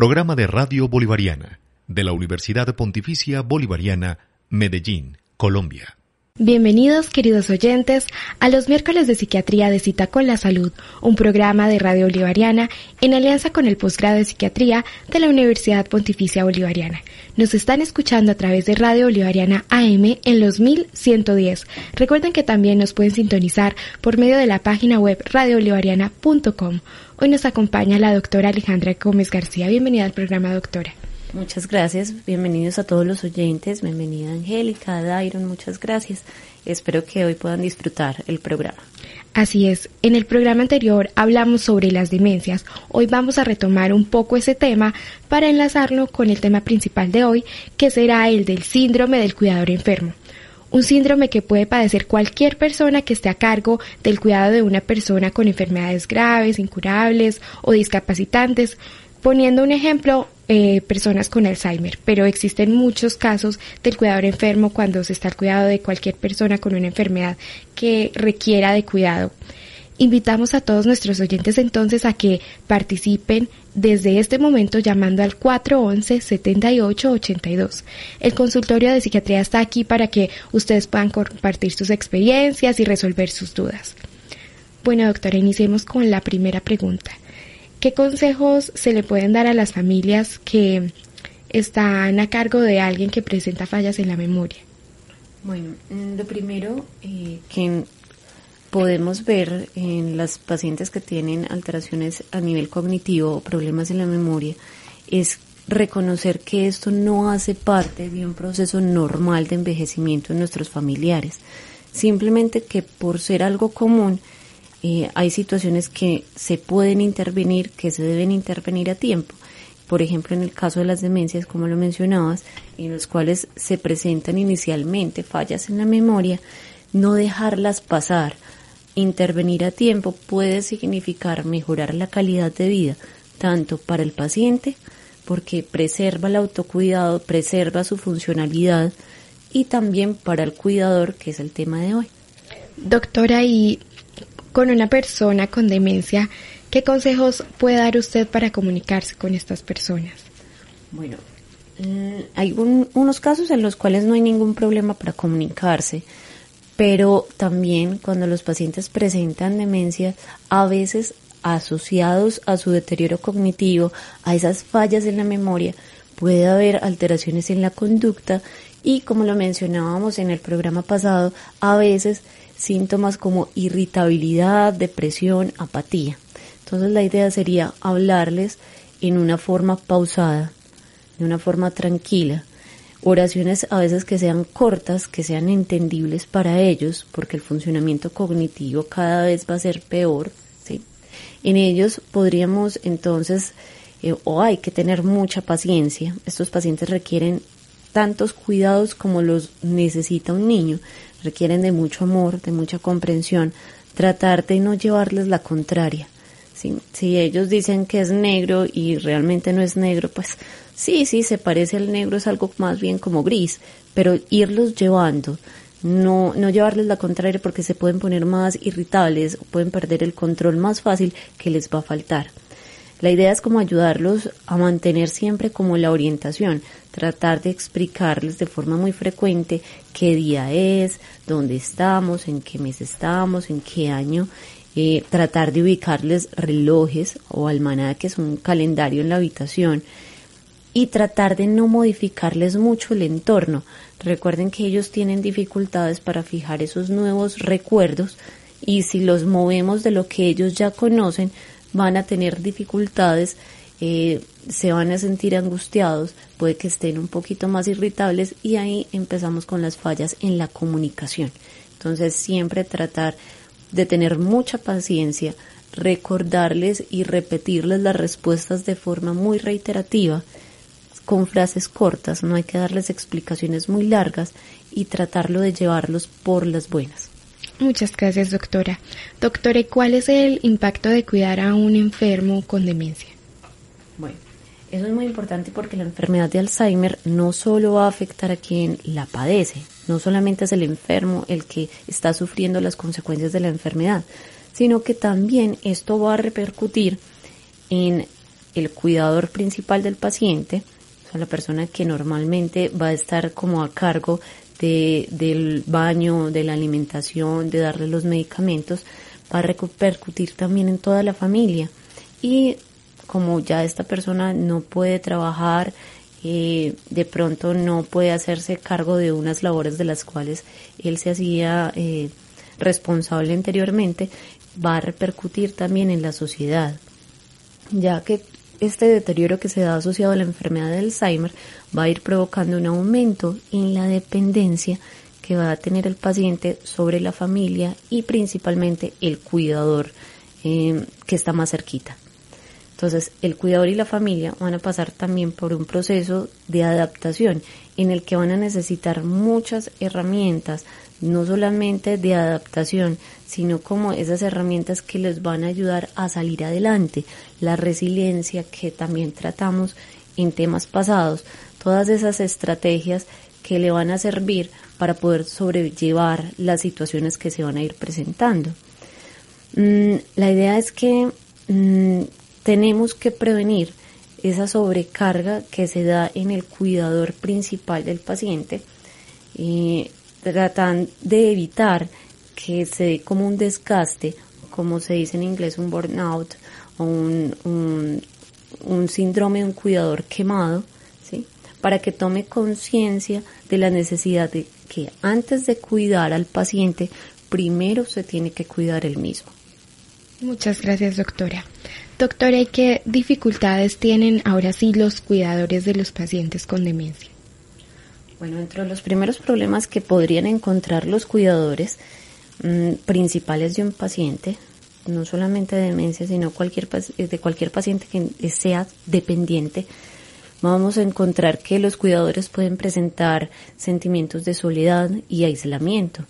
Programa de Radio Bolivariana de la Universidad Pontificia Bolivariana, Medellín, Colombia. Bienvenidos, queridos oyentes, a los miércoles de psiquiatría de Cita con la Salud, un programa de Radio Bolivariana en alianza con el posgrado de psiquiatría de la Universidad Pontificia Bolivariana. Nos están escuchando a través de Radio Bolivariana AM en los 1110. Recuerden que también nos pueden sintonizar por medio de la página web radiobolivariana.com. Hoy nos acompaña la doctora Alejandra Gómez García. Bienvenida al programa, doctora. Muchas gracias, bienvenidos a todos los oyentes, bienvenida Angélica, Dairon, muchas gracias. Espero que hoy puedan disfrutar el programa. Así es, en el programa anterior hablamos sobre las demencias. Hoy vamos a retomar un poco ese tema para enlazarlo con el tema principal de hoy, que será el del síndrome del cuidador enfermo. Un síndrome que puede padecer cualquier persona que esté a cargo del cuidado de una persona con enfermedades graves, incurables o discapacitantes. Poniendo un ejemplo, eh, personas con Alzheimer, pero existen muchos casos del cuidador enfermo cuando se está al cuidado de cualquier persona con una enfermedad que requiera de cuidado. Invitamos a todos nuestros oyentes entonces a que participen desde este momento llamando al 411-7882. El consultorio de psiquiatría está aquí para que ustedes puedan compartir sus experiencias y resolver sus dudas. Bueno, doctora, iniciemos con la primera pregunta. ¿Qué consejos se le pueden dar a las familias que están a cargo de alguien que presenta fallas en la memoria? Bueno, lo primero eh, que podemos ver en las pacientes que tienen alteraciones a nivel cognitivo o problemas en la memoria es reconocer que esto no hace parte de un proceso normal de envejecimiento en nuestros familiares. Simplemente que por ser algo común, eh, hay situaciones que se pueden intervenir, que se deben intervenir a tiempo. Por ejemplo, en el caso de las demencias, como lo mencionabas, en los cuales se presentan inicialmente fallas en la memoria, no dejarlas pasar, intervenir a tiempo puede significar mejorar la calidad de vida, tanto para el paciente, porque preserva el autocuidado, preserva su funcionalidad, y también para el cuidador, que es el tema de hoy. Doctora, y con una persona con demencia, ¿qué consejos puede dar usted para comunicarse con estas personas? Bueno, mm, hay unos casos en los cuales no hay ningún problema para comunicarse, pero también cuando los pacientes presentan demencia, a veces asociados a su deterioro cognitivo, a esas fallas en la memoria, puede haber alteraciones en la conducta y como lo mencionábamos en el programa pasado, a veces síntomas como irritabilidad, depresión, apatía. Entonces la idea sería hablarles en una forma pausada, de una forma tranquila, oraciones a veces que sean cortas, que sean entendibles para ellos, porque el funcionamiento cognitivo cada vez va a ser peor. ¿sí? En ellos podríamos entonces, eh, o hay que tener mucha paciencia, estos pacientes requieren tantos cuidados como los necesita un niño, requieren de mucho amor, de mucha comprensión, tratar de no llevarles la contraria. Si, si ellos dicen que es negro y realmente no es negro, pues sí, sí, se parece al negro, es algo más bien como gris, pero irlos llevando, no, no llevarles la contraria porque se pueden poner más irritables, pueden perder el control más fácil que les va a faltar. La idea es como ayudarlos a mantener siempre como la orientación, tratar de explicarles de forma muy frecuente qué día es, dónde estamos, en qué mes estamos, en qué año, eh, tratar de ubicarles relojes o almanaques, un calendario en la habitación y tratar de no modificarles mucho el entorno. Recuerden que ellos tienen dificultades para fijar esos nuevos recuerdos y si los movemos de lo que ellos ya conocen, van a tener dificultades, eh, se van a sentir angustiados, puede que estén un poquito más irritables y ahí empezamos con las fallas en la comunicación. Entonces siempre tratar de tener mucha paciencia, recordarles y repetirles las respuestas de forma muy reiterativa, con frases cortas, no hay que darles explicaciones muy largas y tratarlo de llevarlos por las buenas. Muchas gracias, doctora. Doctora, ¿cuál es el impacto de cuidar a un enfermo con demencia? Bueno, eso es muy importante porque la enfermedad de Alzheimer no solo va a afectar a quien la padece, no solamente es el enfermo el que está sufriendo las consecuencias de la enfermedad, sino que también esto va a repercutir en el cuidador principal del paciente, o sea, la persona que normalmente va a estar como a cargo de, del baño, de la alimentación, de darle los medicamentos, va a repercutir también en toda la familia. Y como ya esta persona no puede trabajar, eh, de pronto no puede hacerse cargo de unas labores de las cuales él se hacía eh, responsable anteriormente, va a repercutir también en la sociedad, ya que este deterioro que se da asociado a la enfermedad de Alzheimer va a ir provocando un aumento en la dependencia que va a tener el paciente sobre la familia y principalmente el cuidador eh, que está más cerquita. Entonces, el cuidador y la familia van a pasar también por un proceso de adaptación en el que van a necesitar muchas herramientas, no solamente de adaptación, sino como esas herramientas que les van a ayudar a salir adelante, la resiliencia que también tratamos en temas pasados, todas esas estrategias que le van a servir para poder sobrellevar las situaciones que se van a ir presentando. Mm, la idea es que mm, tenemos que prevenir esa sobrecarga que se da en el cuidador principal del paciente y tratan de evitar que se dé como un desgaste, como se dice en inglés un burnout o un, un, un síndrome de un cuidador quemado, ¿sí? para que tome conciencia de la necesidad de que antes de cuidar al paciente, primero se tiene que cuidar él mismo. Muchas gracias, doctora. Doctora, ¿y qué dificultades tienen ahora sí los cuidadores de los pacientes con demencia? Bueno, entre los primeros problemas que podrían encontrar los cuidadores mm, principales de un paciente, no solamente de demencia, sino cualquier, de cualquier paciente que sea dependiente, vamos a encontrar que los cuidadores pueden presentar sentimientos de soledad y aislamiento.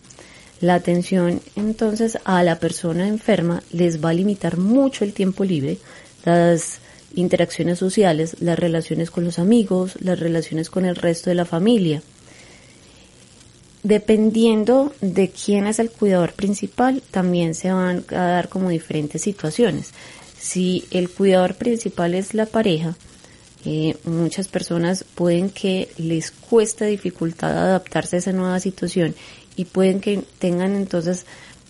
La atención entonces a la persona enferma les va a limitar mucho el tiempo libre, las interacciones sociales, las relaciones con los amigos, las relaciones con el resto de la familia. Dependiendo de quién es el cuidador principal, también se van a dar como diferentes situaciones. Si el cuidador principal es la pareja, eh, muchas personas pueden que les cuesta dificultad adaptarse a esa nueva situación y pueden que tengan entonces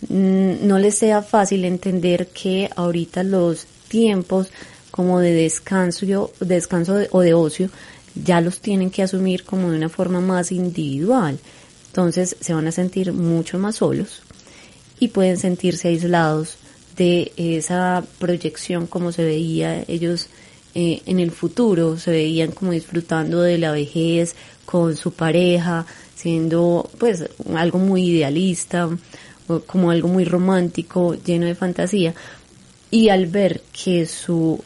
mm, no les sea fácil entender que ahorita los tiempos como de descanso, descanso o de ocio, ya los tienen que asumir como de una forma más individual. Entonces se van a sentir mucho más solos y pueden sentirse aislados de esa proyección como se veía ellos eh, en el futuro, se veían como disfrutando de la vejez con su pareja, siendo pues algo muy idealista, como algo muy romántico, lleno de fantasía. Y al ver que su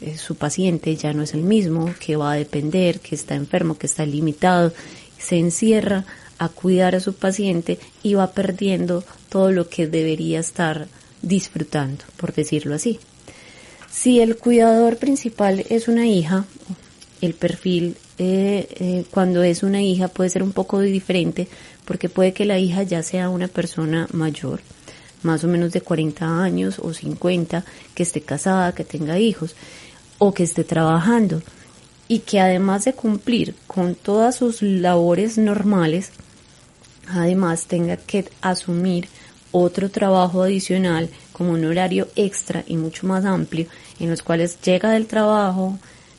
eh, su paciente ya no es el mismo, que va a depender, que está enfermo, que está limitado, se encierra a cuidar a su paciente y va perdiendo todo lo que debería estar disfrutando, por decirlo así. Si el cuidador principal es una hija, el perfil eh, eh, cuando es una hija puede ser un poco diferente porque puede que la hija ya sea una persona mayor, más o menos de 40 años o 50, que esté casada, que tenga hijos o que esté trabajando y que además de cumplir con todas sus labores normales, además tenga que asumir otro trabajo adicional como un horario extra y mucho más amplio en los cuales llega del trabajo,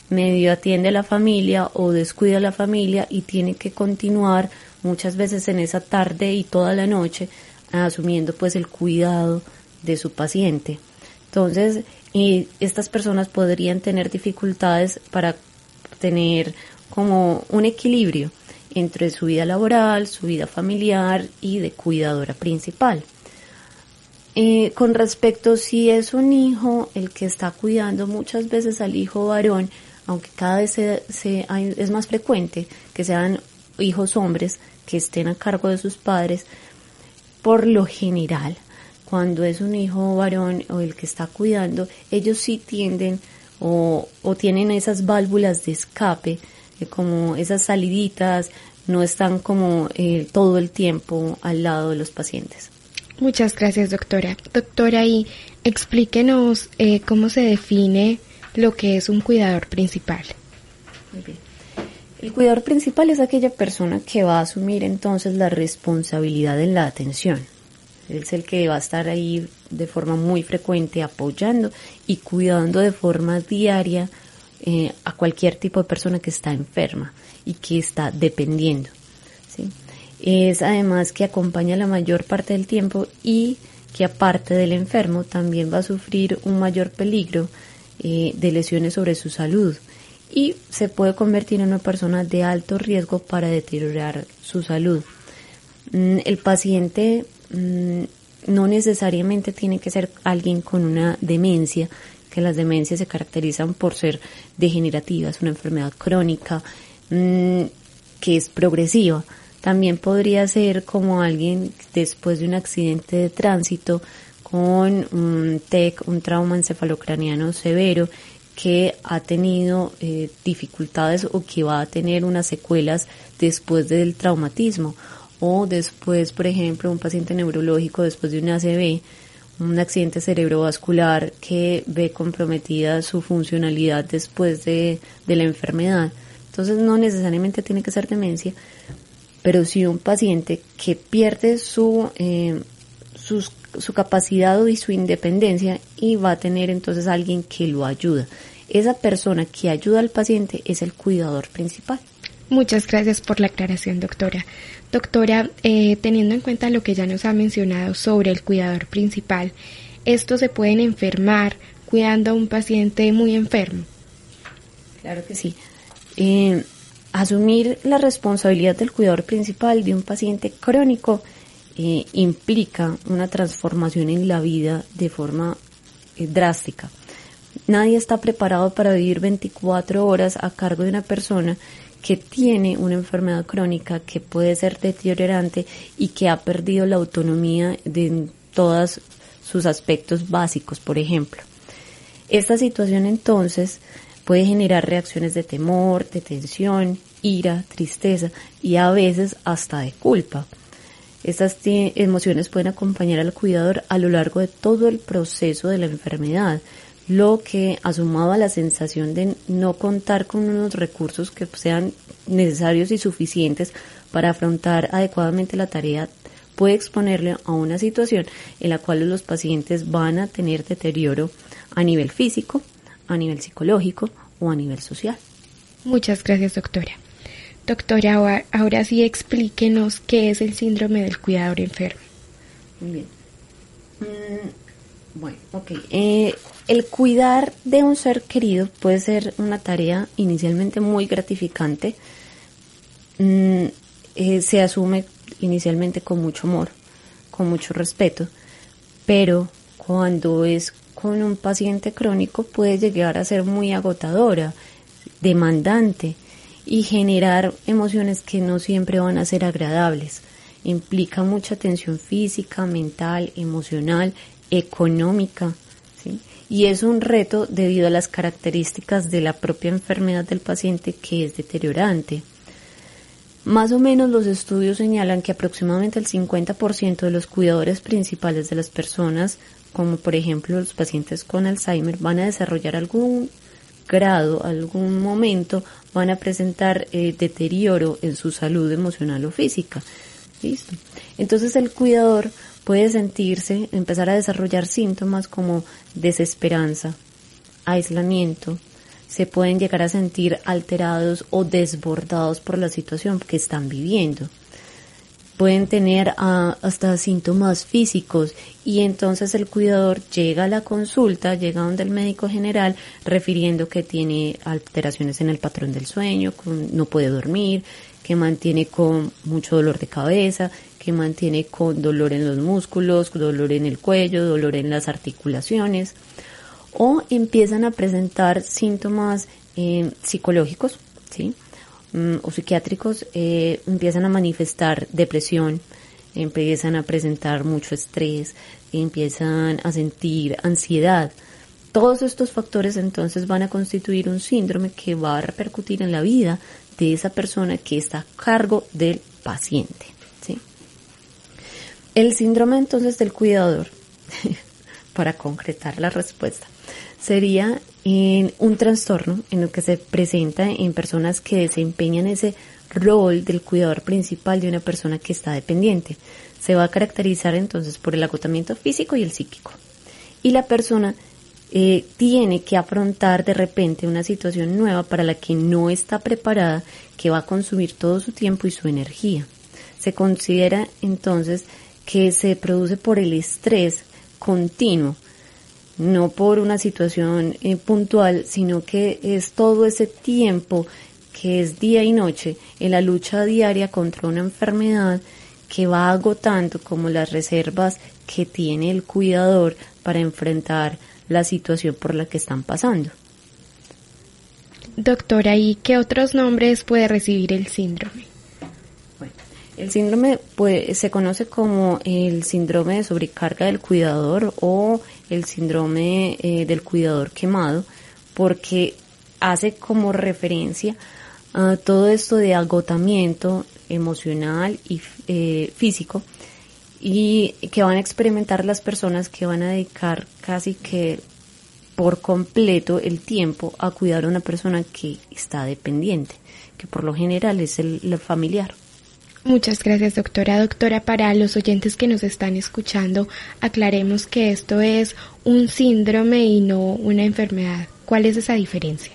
medio atiende a la familia o descuida a la familia y tiene que continuar muchas veces en esa tarde y toda la noche asumiendo pues el cuidado de su paciente. Entonces, y estas personas podrían tener dificultades para tener como un equilibrio entre su vida laboral, su vida familiar y de cuidadora principal. Eh, con respecto si es un hijo el que está cuidando muchas veces al hijo varón, aunque cada vez se, es más frecuente que sean hijos hombres que estén a cargo de sus padres, por lo general cuando es un hijo varón o el que está cuidando, ellos sí tienden o, tienen esas válvulas de escape, eh, como esas saliditas, no están como eh, todo el tiempo al lado de los pacientes. Muchas gracias, doctora. Doctora, y explíquenos eh, cómo se define lo que es un cuidador principal. Muy bien. El cuidador principal es aquella persona que va a asumir entonces la responsabilidad en la atención. Es el que va a estar ahí de forma muy frecuente apoyando y cuidando de forma diaria eh, a cualquier tipo de persona que está enferma y que está dependiendo. Es además que acompaña la mayor parte del tiempo y que aparte del enfermo también va a sufrir un mayor peligro eh, de lesiones sobre su salud y se puede convertir en una persona de alto riesgo para deteriorar su salud. Mm, el paciente no necesariamente tiene que ser alguien con una demencia, que las demencias se caracterizan por ser degenerativas, una enfermedad crónica mm, que es progresiva. También podría ser como alguien después de un accidente de tránsito con un TEC, un trauma encefalocraniano severo, que ha tenido eh, dificultades o que va a tener unas secuelas después del traumatismo o después, por ejemplo, un paciente neurológico después de un ACV, un accidente cerebrovascular que ve comprometida su funcionalidad después de, de la enfermedad. Entonces no necesariamente tiene que ser demencia, pero sí un paciente que pierde su, eh, su capacidad y su independencia y va a tener entonces alguien que lo ayuda. Esa persona que ayuda al paciente es el cuidador principal. Muchas gracias por la aclaración, doctora. Doctora, eh, teniendo en cuenta lo que ya nos ha mencionado sobre el cuidador principal, ¿estos se pueden enfermar cuidando a un paciente muy enfermo? Claro que sí. Eh, asumir la responsabilidad del cuidador principal de un paciente crónico eh, implica una transformación en la vida de forma eh, drástica. Nadie está preparado para vivir 24 horas a cargo de una persona que tiene una enfermedad crónica que puede ser deteriorante y que ha perdido la autonomía de todos sus aspectos básicos, por ejemplo. Esta situación entonces puede generar reacciones de temor, de tensión, ira, tristeza y a veces hasta de culpa. Estas emociones pueden acompañar al cuidador a lo largo de todo el proceso de la enfermedad, lo que asumado a la sensación de no contar con unos recursos que sean necesarios y suficientes para afrontar adecuadamente la tarea puede exponerle a una situación en la cual los pacientes van a tener deterioro a nivel físico, a nivel psicológico o a nivel social. Muchas gracias, doctora. Doctora, ahora sí explíquenos qué es el síndrome del cuidador enfermo. Muy bien. Mm, bueno, ok. Eh, el cuidar de un ser querido puede ser una tarea inicialmente muy gratificante. Mm, eh, se asume inicialmente con mucho amor, con mucho respeto, pero cuando es con un paciente crónico puede llegar a ser muy agotadora, demandante y generar emociones que no siempre van a ser agradables. Implica mucha tensión física, mental, emocional, económica, y es un reto debido a las características de la propia enfermedad del paciente que es deteriorante. Más o menos los estudios señalan que aproximadamente el 50% de los cuidadores principales de las personas, como por ejemplo los pacientes con Alzheimer, van a desarrollar algún grado, algún momento, van a presentar eh, deterioro en su salud emocional o física. ¿Listo? Entonces el cuidador puede sentirse, empezar a desarrollar síntomas como desesperanza, aislamiento, se pueden llegar a sentir alterados o desbordados por la situación que están viviendo. Pueden tener ah, hasta síntomas físicos y entonces el cuidador llega a la consulta, llega donde el médico general refiriendo que tiene alteraciones en el patrón del sueño, no puede dormir, que mantiene con mucho dolor de cabeza, que mantiene con dolor en los músculos, dolor en el cuello, dolor en las articulaciones o empiezan a presentar síntomas eh, psicológicos, ¿sí? Mm, o psiquiátricos eh, empiezan a manifestar depresión, empiezan a presentar mucho estrés, empiezan a sentir ansiedad. Todos estos factores entonces van a constituir un síndrome que va a repercutir en la vida de esa persona que está a cargo del paciente. El síndrome entonces del cuidador, para concretar la respuesta, sería en un trastorno en el que se presenta en personas que desempeñan ese rol del cuidador principal de una persona que está dependiente. Se va a caracterizar entonces por el agotamiento físico y el psíquico. Y la persona eh, tiene que afrontar de repente una situación nueva para la que no está preparada, que va a consumir todo su tiempo y su energía. Se considera entonces que se produce por el estrés continuo, no por una situación eh, puntual, sino que es todo ese tiempo que es día y noche en la lucha diaria contra una enfermedad que va agotando como las reservas que tiene el cuidador para enfrentar la situación por la que están pasando. Doctora, ¿y qué otros nombres puede recibir el síndrome? El síndrome pues, se conoce como el síndrome de sobrecarga del cuidador o el síndrome eh, del cuidador quemado porque hace como referencia a todo esto de agotamiento emocional y eh, físico y que van a experimentar las personas que van a dedicar casi que por completo el tiempo a cuidar a una persona que está dependiente, que por lo general es el familiar. Muchas gracias, doctora. Doctora, para los oyentes que nos están escuchando, aclaremos que esto es un síndrome y no una enfermedad. ¿Cuál es esa diferencia?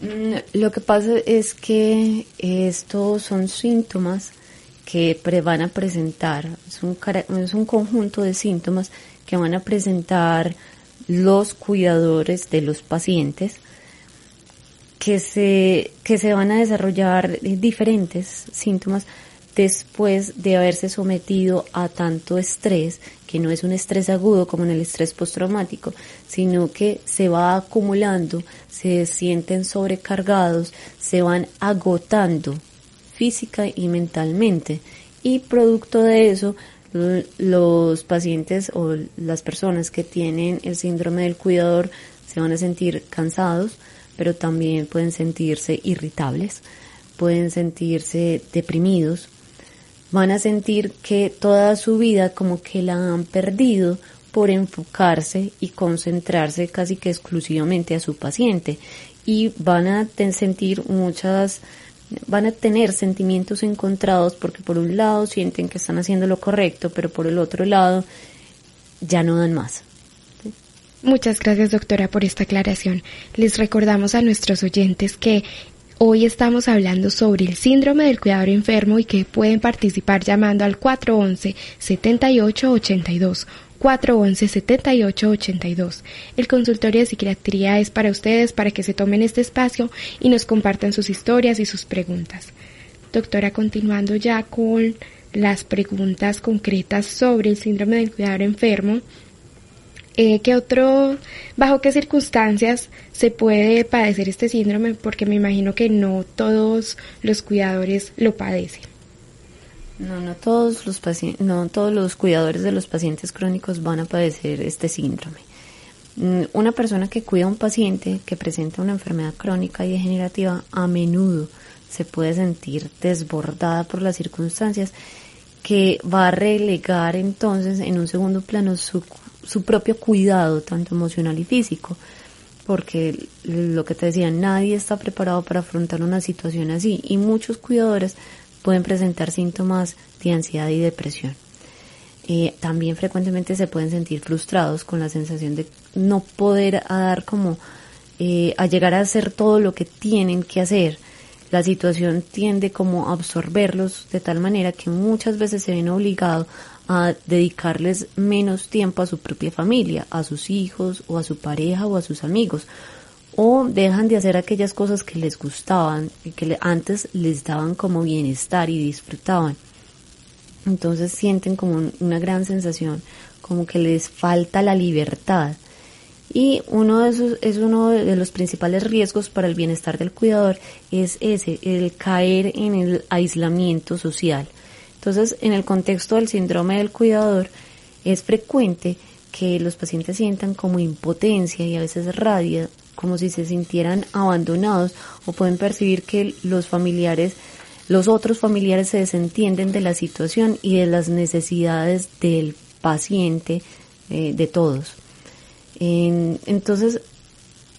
Mm, lo que pasa es que estos son síntomas que van a presentar, es un, es un conjunto de síntomas que van a presentar los cuidadores de los pacientes que se, que se van a desarrollar diferentes síntomas después de haberse sometido a tanto estrés, que no es un estrés agudo como en el estrés postraumático, sino que se va acumulando, se sienten sobrecargados, se van agotando física y mentalmente. Y producto de eso, los pacientes o las personas que tienen el síndrome del cuidador se van a sentir cansados, pero también pueden sentirse irritables, pueden sentirse deprimidos, van a sentir que toda su vida como que la han perdido por enfocarse y concentrarse casi que exclusivamente a su paciente y van a sentir muchas van a tener sentimientos encontrados porque por un lado sienten que están haciendo lo correcto, pero por el otro lado ya no dan más. Muchas gracias, doctora, por esta aclaración. Les recordamos a nuestros oyentes que hoy estamos hablando sobre el síndrome del cuidador enfermo y que pueden participar llamando al 411-7882. 411-7882. El consultorio de psiquiatría es para ustedes, para que se tomen este espacio y nos compartan sus historias y sus preguntas. Doctora, continuando ya con las preguntas concretas sobre el síndrome del cuidador enfermo, eh, ¿Qué otro, bajo qué circunstancias se puede padecer este síndrome? Porque me imagino que no todos los cuidadores lo padecen. No, no todos los no todos los cuidadores de los pacientes crónicos van a padecer este síndrome. Mm, una persona que cuida a un paciente que presenta una enfermedad crónica y degenerativa a menudo se puede sentir desbordada por las circunstancias que va a relegar entonces en un segundo plano su su propio cuidado, tanto emocional y físico, porque lo que te decía, nadie está preparado para afrontar una situación así y muchos cuidadores pueden presentar síntomas de ansiedad y depresión. Eh, también frecuentemente se pueden sentir frustrados con la sensación de no poder dar como eh, a llegar a hacer todo lo que tienen que hacer. La situación tiende como a absorberlos de tal manera que muchas veces se ven obligados a dedicarles menos tiempo a su propia familia, a sus hijos o a su pareja o a sus amigos, o dejan de hacer aquellas cosas que les gustaban y que antes les daban como bienestar y disfrutaban. Entonces sienten como una gran sensación, como que les falta la libertad. Y uno de esos es uno de los principales riesgos para el bienestar del cuidador es ese, el caer en el aislamiento social. Entonces, en el contexto del síndrome del cuidador, es frecuente que los pacientes sientan como impotencia y a veces rabia, como si se sintieran abandonados o pueden percibir que los familiares, los otros familiares se desentienden de la situación y de las necesidades del paciente, eh, de todos. entonces,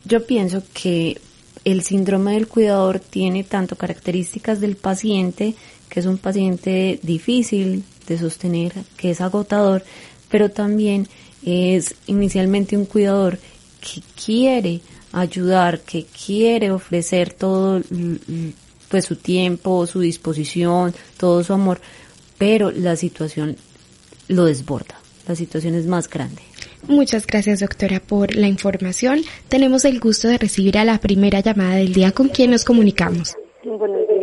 yo pienso que el síndrome del cuidador tiene tanto características del paciente, que es un paciente difícil de sostener, que es agotador, pero también es inicialmente un cuidador que quiere ayudar, que quiere ofrecer todo pues su tiempo, su disposición, todo su amor, pero la situación lo desborda, la situación es más grande. Muchas gracias doctora por la información. Tenemos el gusto de recibir a la primera llamada del día con quien nos comunicamos. Buenos días.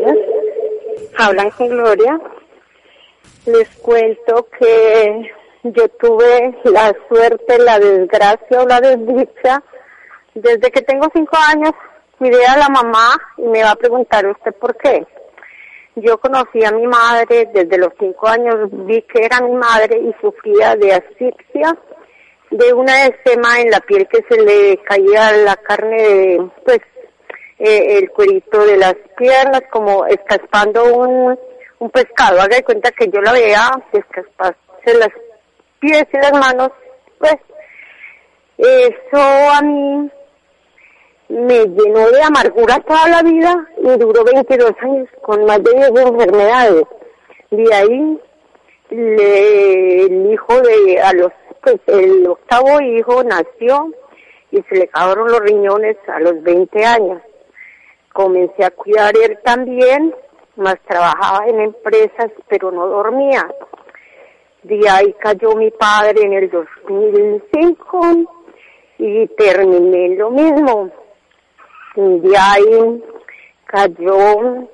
Hablan con Gloria. Les cuento que yo tuve la suerte, la desgracia o la desdicha. Desde que tengo cinco años cuidé a la mamá y me va a preguntar usted por qué. Yo conocí a mi madre desde los cinco años, vi que era mi madre y sufría de asfixia, de una escema en la piel que se le caía la carne, de, pues eh, el cuerito de las piernas, como escaspando un, un pescado. Haga de cuenta que yo la veía escasparse las pies y las manos, pues eso a mí me llenó de amargura toda la vida y duró 22 años con más de 10 enfermedades. De ahí el hijo de, a los, pues el octavo hijo nació y se le acabaron los riñones a los 20 años. Comencé a cuidar él también, más trabajaba en empresas, pero no dormía. De ahí cayó mi padre en el 2005 y terminé lo mismo de ahí cayó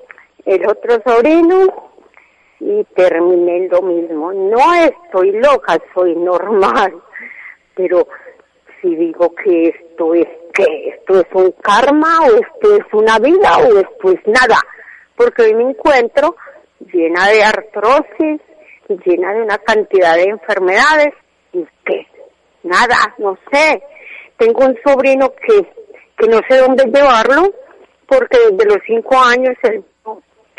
el otro sobrino y terminé lo mismo. No estoy loca, soy normal, pero si digo que esto es que esto es un karma o esto es una vida o esto es nada, porque hoy me encuentro llena de artrosis, llena de una cantidad de enfermedades y que nada, no sé. Tengo un sobrino que que no sé dónde llevarlo, porque desde los cinco años él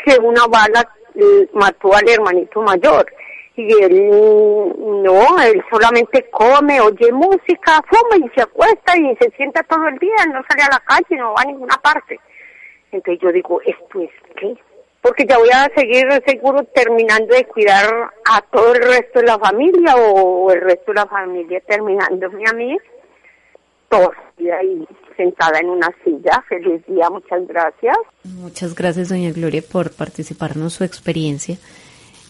que una bala eh, mató al hermanito mayor. Y él no, él solamente come, oye música, fuma y se acuesta y se sienta todo el día, no sale a la calle, no va a ninguna parte. Entonces yo digo, ¿esto es qué? Porque ya voy a seguir seguro terminando de cuidar a todo el resto de la familia o el resto de la familia terminándome a mí. Todo ahí sentada en una silla. Feliz día, muchas gracias. Muchas gracias, doña Gloria, por participarnos su experiencia.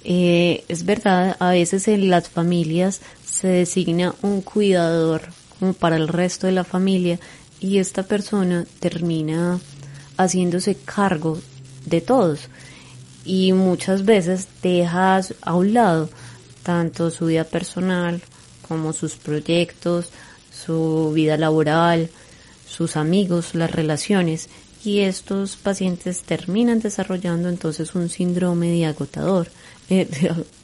Eh, es verdad, a veces en las familias se designa un cuidador como para el resto de la familia y esta persona termina haciéndose cargo de todos. Y muchas veces deja a un lado tanto su vida personal como sus proyectos, su vida laboral, sus amigos, las relaciones, y estos pacientes terminan desarrollando entonces un síndrome de agotador, eh,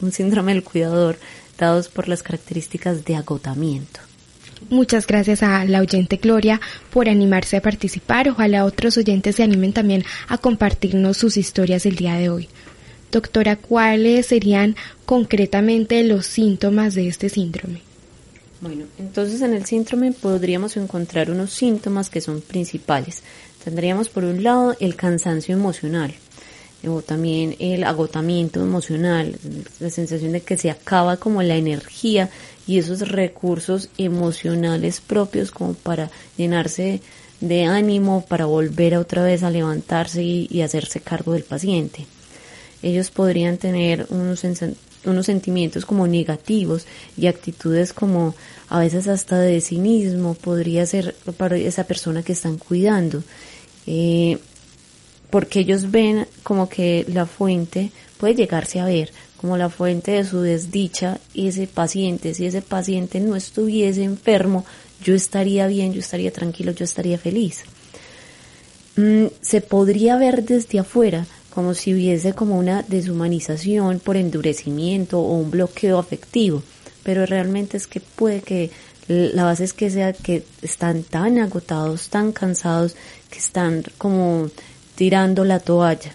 un síndrome del cuidador, dados por las características de agotamiento. Muchas gracias a la oyente Gloria por animarse a participar. Ojalá otros oyentes se animen también a compartirnos sus historias el día de hoy. Doctora, ¿cuáles serían concretamente los síntomas de este síndrome? Bueno, entonces en el síndrome podríamos encontrar unos síntomas que son principales. Tendríamos por un lado el cansancio emocional, o también el agotamiento emocional, la sensación de que se acaba como la energía y esos recursos emocionales propios como para llenarse de ánimo, para volver otra vez a levantarse y, hacerse cargo del paciente. Ellos podrían tener unos unos sentimientos como negativos y actitudes como a veces hasta de cinismo podría ser para esa persona que están cuidando. Eh, porque ellos ven como que la fuente puede llegarse a ver como la fuente de su desdicha ese paciente. Si ese paciente no estuviese enfermo, yo estaría bien, yo estaría tranquilo, yo estaría feliz. Mm, se podría ver desde afuera como si hubiese como una deshumanización por endurecimiento o un bloqueo afectivo, pero realmente es que puede que la base es que sea que están tan agotados, tan cansados, que están como tirando la toalla.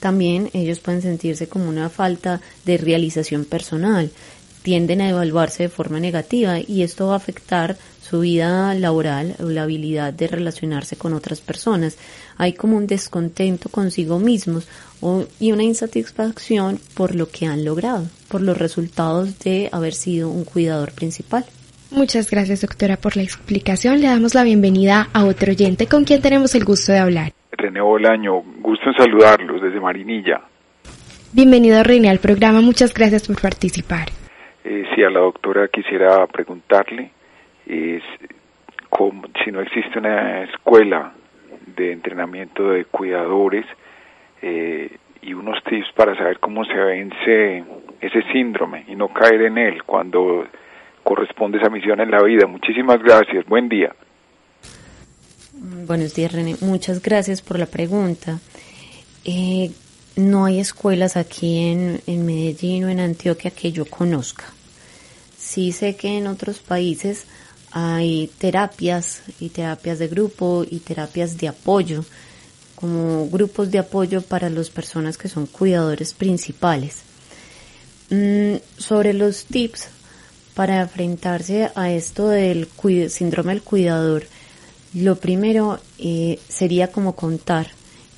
También ellos pueden sentirse como una falta de realización personal, tienden a evaluarse de forma negativa y esto va a afectar su vida laboral o la habilidad de relacionarse con otras personas. Hay como un descontento consigo mismos y una insatisfacción por lo que han logrado, por los resultados de haber sido un cuidador principal. Muchas gracias, doctora, por la explicación. Le damos la bienvenida a otro oyente con quien tenemos el gusto de hablar. René Bolaño, gusto en saludarlos desde Marinilla. Bienvenido, René, al programa. Muchas gracias por participar. Eh, sí, a la doctora quisiera preguntarle es, si no existe una escuela de entrenamiento de cuidadores eh, y unos tips para saber cómo se vence ese síndrome y no caer en él cuando corresponde esa misión en la vida. Muchísimas gracias. Buen día. Buenos días, René. Muchas gracias por la pregunta. Eh, no hay escuelas aquí en, Medellín o en Antioquia que yo conozca. Sí sé que en otros países hay terapias y terapias de grupo y terapias de apoyo, como grupos de apoyo para las personas que son cuidadores principales. Mm, sobre los tips para enfrentarse a esto del síndrome del cuidador, lo primero eh, sería como contar,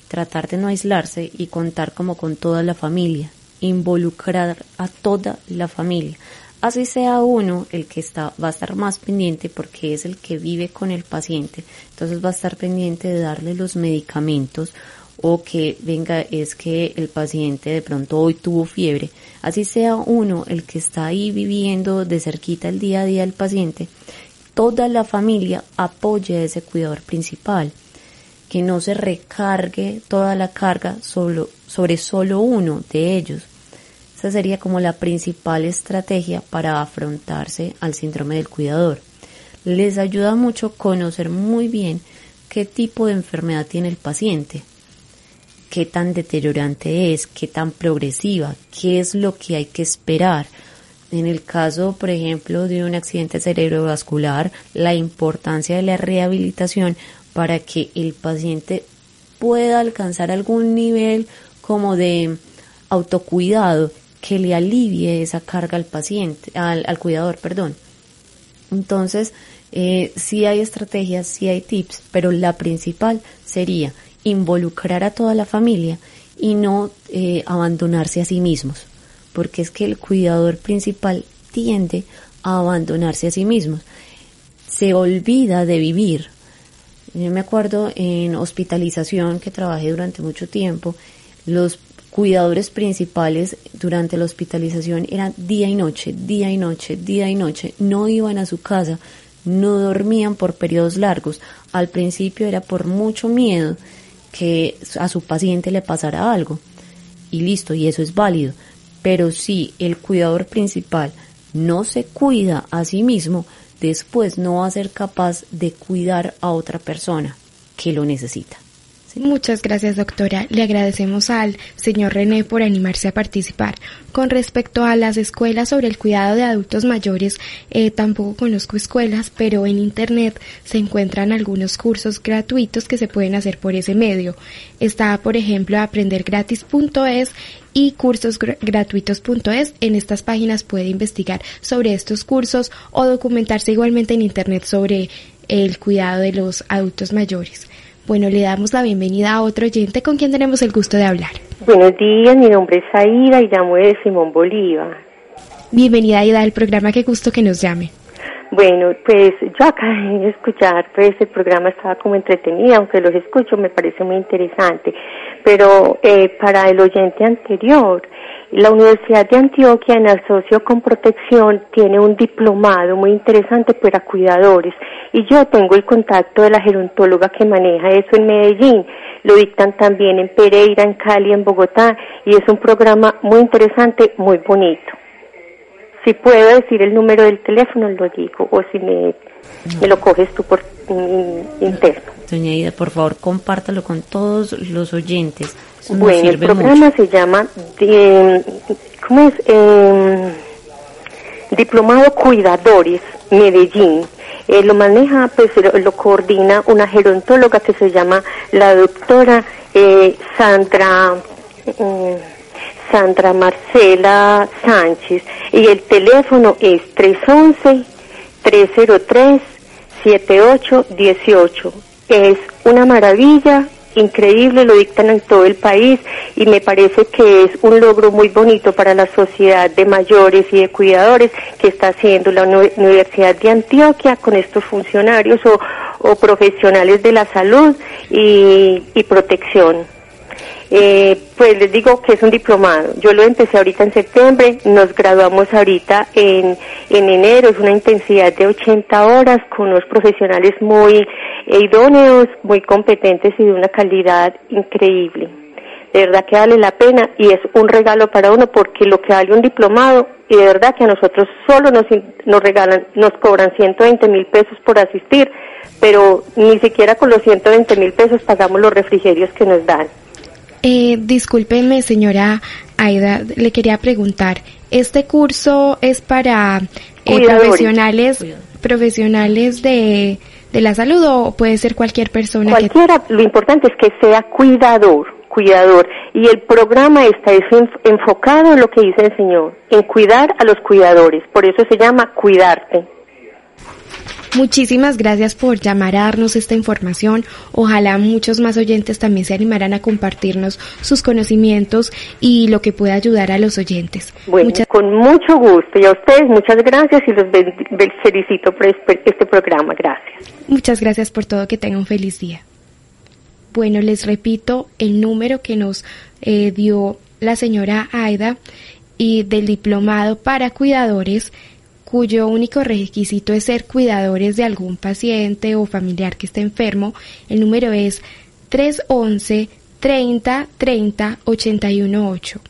tratar de no aislarse y contar como con toda la familia, involucrar a toda la familia. Así sea uno el que está, va a estar más pendiente porque es el que vive con el paciente, entonces va a estar pendiente de darle los medicamentos o que venga es que el paciente de pronto hoy tuvo fiebre, así sea uno el que está ahí viviendo de cerquita el día a día del paciente, toda la familia apoye a ese cuidador principal, que no se recargue toda la carga sobre solo uno de ellos. Esa sería como la principal estrategia para afrontarse al síndrome del cuidador. Les ayuda mucho conocer muy bien qué tipo de enfermedad tiene el paciente, qué tan deteriorante es, qué tan progresiva, qué es lo que hay que esperar. En el caso, por ejemplo, de un accidente cerebrovascular, la importancia de la rehabilitación para que el paciente pueda alcanzar algún nivel como de autocuidado que le alivie esa carga al paciente, al, cuidador, perdón. Entonces, eh, sí hay estrategias, sí hay tips, pero la principal sería involucrar a toda la familia y no eh, abandonarse a sí mismos, porque es que el cuidador principal tiende a abandonarse a sí mismos, se olvida de vivir. Yo me acuerdo en hospitalización que trabajé durante mucho tiempo, los cuidadores principales durante la hospitalización eran día y noche, día y noche, día y noche, no iban a su casa, no dormían por periodos largos. Al principio era por mucho miedo que a su paciente le pasara algo. Y listo, y eso es válido. Pero si el cuidador principal no se cuida a sí mismo, después no va a ser capaz de cuidar a otra persona que lo necesita. Muchas gracias, doctora. Le agradecemos al señor René por animarse a participar. Con respecto a las escuelas sobre el cuidado de adultos mayores, eh, tampoco conozco escuelas, pero en Internet se encuentran algunos cursos gratuitos que se pueden hacer por ese medio. Está, por ejemplo, aprendergratis.es y cursosgratuitos.es. En estas páginas puede investigar sobre estos cursos o documentarse igualmente en Internet sobre el cuidado de los adultos mayores. Bueno, le damos la bienvenida a otro oyente con quien tenemos el gusto de hablar. Buenos días, mi nombre es Aida y llamo de Simón Bolívar. Bienvenida Aida al programa, qué gusto que nos llame. Bueno, pues yo acabé de escuchar, pues el programa estaba como entretenido, aunque los escucho me parece muy interesante, pero eh, para el oyente anterior, la Universidad de Antioquia en asocio con protección tiene un diplomado muy interesante para cuidadores y yo tengo el contacto de la gerontóloga que maneja eso en Medellín. Lo dictan también en Pereira, en Cali, en Bogotá y es un programa muy interesante, muy bonito. Si puedo decir el número del teléfono, lo digo, o si me, lo coges tú por interno. Doña Ida, por favor, compártalo con todos los oyentes. bueno, el programa se llama, ¿cómo es? Em, Diplomado Cuidadores Medellín. Eh, lo maneja, pues lo, coordina una gerontóloga que se llama la doctora eh, Sandra. Mm, Sandra Marcela Sánchez y el teléfono es 311-303-7818. Es una maravilla increíble, lo dictan en todo el país y me parece que es un logro muy bonito para la sociedad de mayores y de cuidadores que está haciendo la Universidad de Antioquia con estos funcionarios o, profesionales de la salud y protección. Eh, pues les digo que es un diplomado. Yo lo empecé ahorita en septiembre, nos graduamos ahorita en, en enero, es una intensidad de 80 horas con unos profesionales muy idóneos, muy competentes y de una calidad increíble. De verdad que vale la pena y es un regalo para uno porque lo que vale un diplomado y de verdad que a nosotros solo nos, nos regalan, nos cobran 120 mil pesos por asistir, pero ni siquiera con los 120 mil pesos pagamos los refrigerios que nos dan. Eh, discúlpeme, señora Aida, le quería preguntar, ¿este curso es para eh, profesionales, profesionales de, de la salud o puede ser cualquier persona? Cualquiera, lo importante es que sea cuidador, cuidador. Y el programa está enfocado en lo que dice el Señor, en cuidar a los cuidadores. Por eso se llama cuidarte. Muchísimas gracias por llamar a darnos esta información. Ojalá muchos más oyentes también se animaran a compartirnos sus conocimientos y lo que pueda ayudar a los oyentes. Bueno, con mucho gusto. Y a ustedes muchas gracias y los felicito por este, este programa. Gracias. Muchas gracias por todo. Que tengan un feliz día. Bueno, les repito el número que nos eh, dio la señora Aida y del diplomado para cuidadores cuyo único requisito es ser cuidadores de algún paciente o familiar que esté enfermo, el número es 311 30 30 81 8.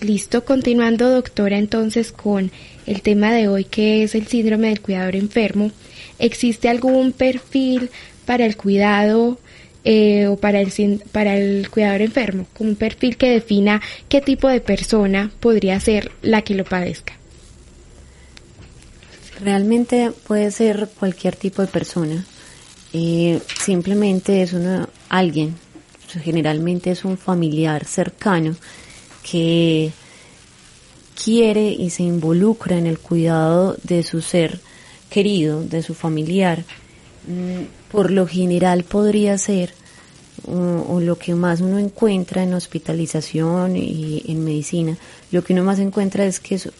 Listo, continuando doctora entonces con el tema de hoy que es el síndrome del cuidador enfermo. ¿Existe algún perfil para el cuidado eh, o para el, para el cuidador enfermo? Un perfil que defina qué tipo de persona podría ser la que lo padezca. Realmente puede ser cualquier tipo de persona. Eh, simplemente es una, alguien, generalmente es un familiar cercano que quiere y se involucra en el cuidado de su ser querido, de su familiar. Mm, por lo general podría ser o, lo que más uno encuentra en hospitalización y en medicina, lo que uno más encuentra es que es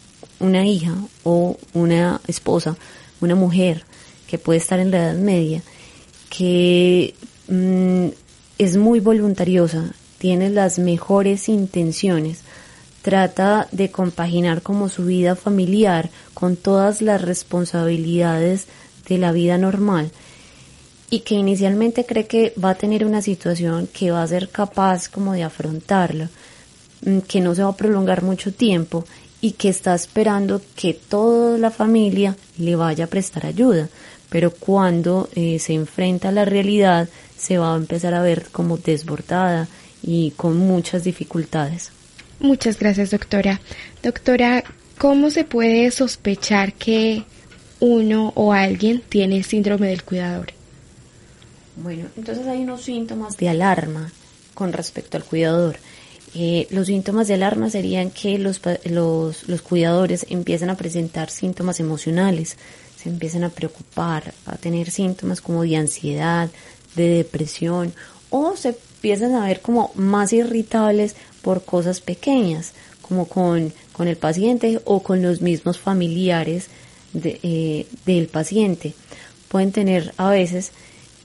una hija o una esposa, una mujer que puede estar en la edad media, que mm, es muy voluntariosa, tiene las mejores intenciones, trata de compaginar como su vida familiar con todas las responsabilidades de la vida normal y que inicialmente cree que va a tener una situación que va a ser capaz como de afrontarla, mm, que no se va a prolongar mucho tiempo y que está esperando que toda la familia le vaya a prestar ayuda. Pero cuando eh, se enfrenta a la realidad, se va a empezar a ver como desbordada y con muchas dificultades. Muchas gracias, doctora. Doctora, ¿cómo se puede sospechar que uno o alguien tiene el síndrome del cuidador? Bueno, entonces hay unos síntomas de alarma con respecto al cuidador. Eh, los síntomas de alarma serían que los, los, los cuidadores empiezan a presentar síntomas emocionales, se empiezan a preocupar, a tener síntomas como de ansiedad, de depresión, o se empiezan a ver como más irritables por cosas pequeñas, como con, con el paciente o con los mismos familiares de, eh, del paciente. Pueden tener a veces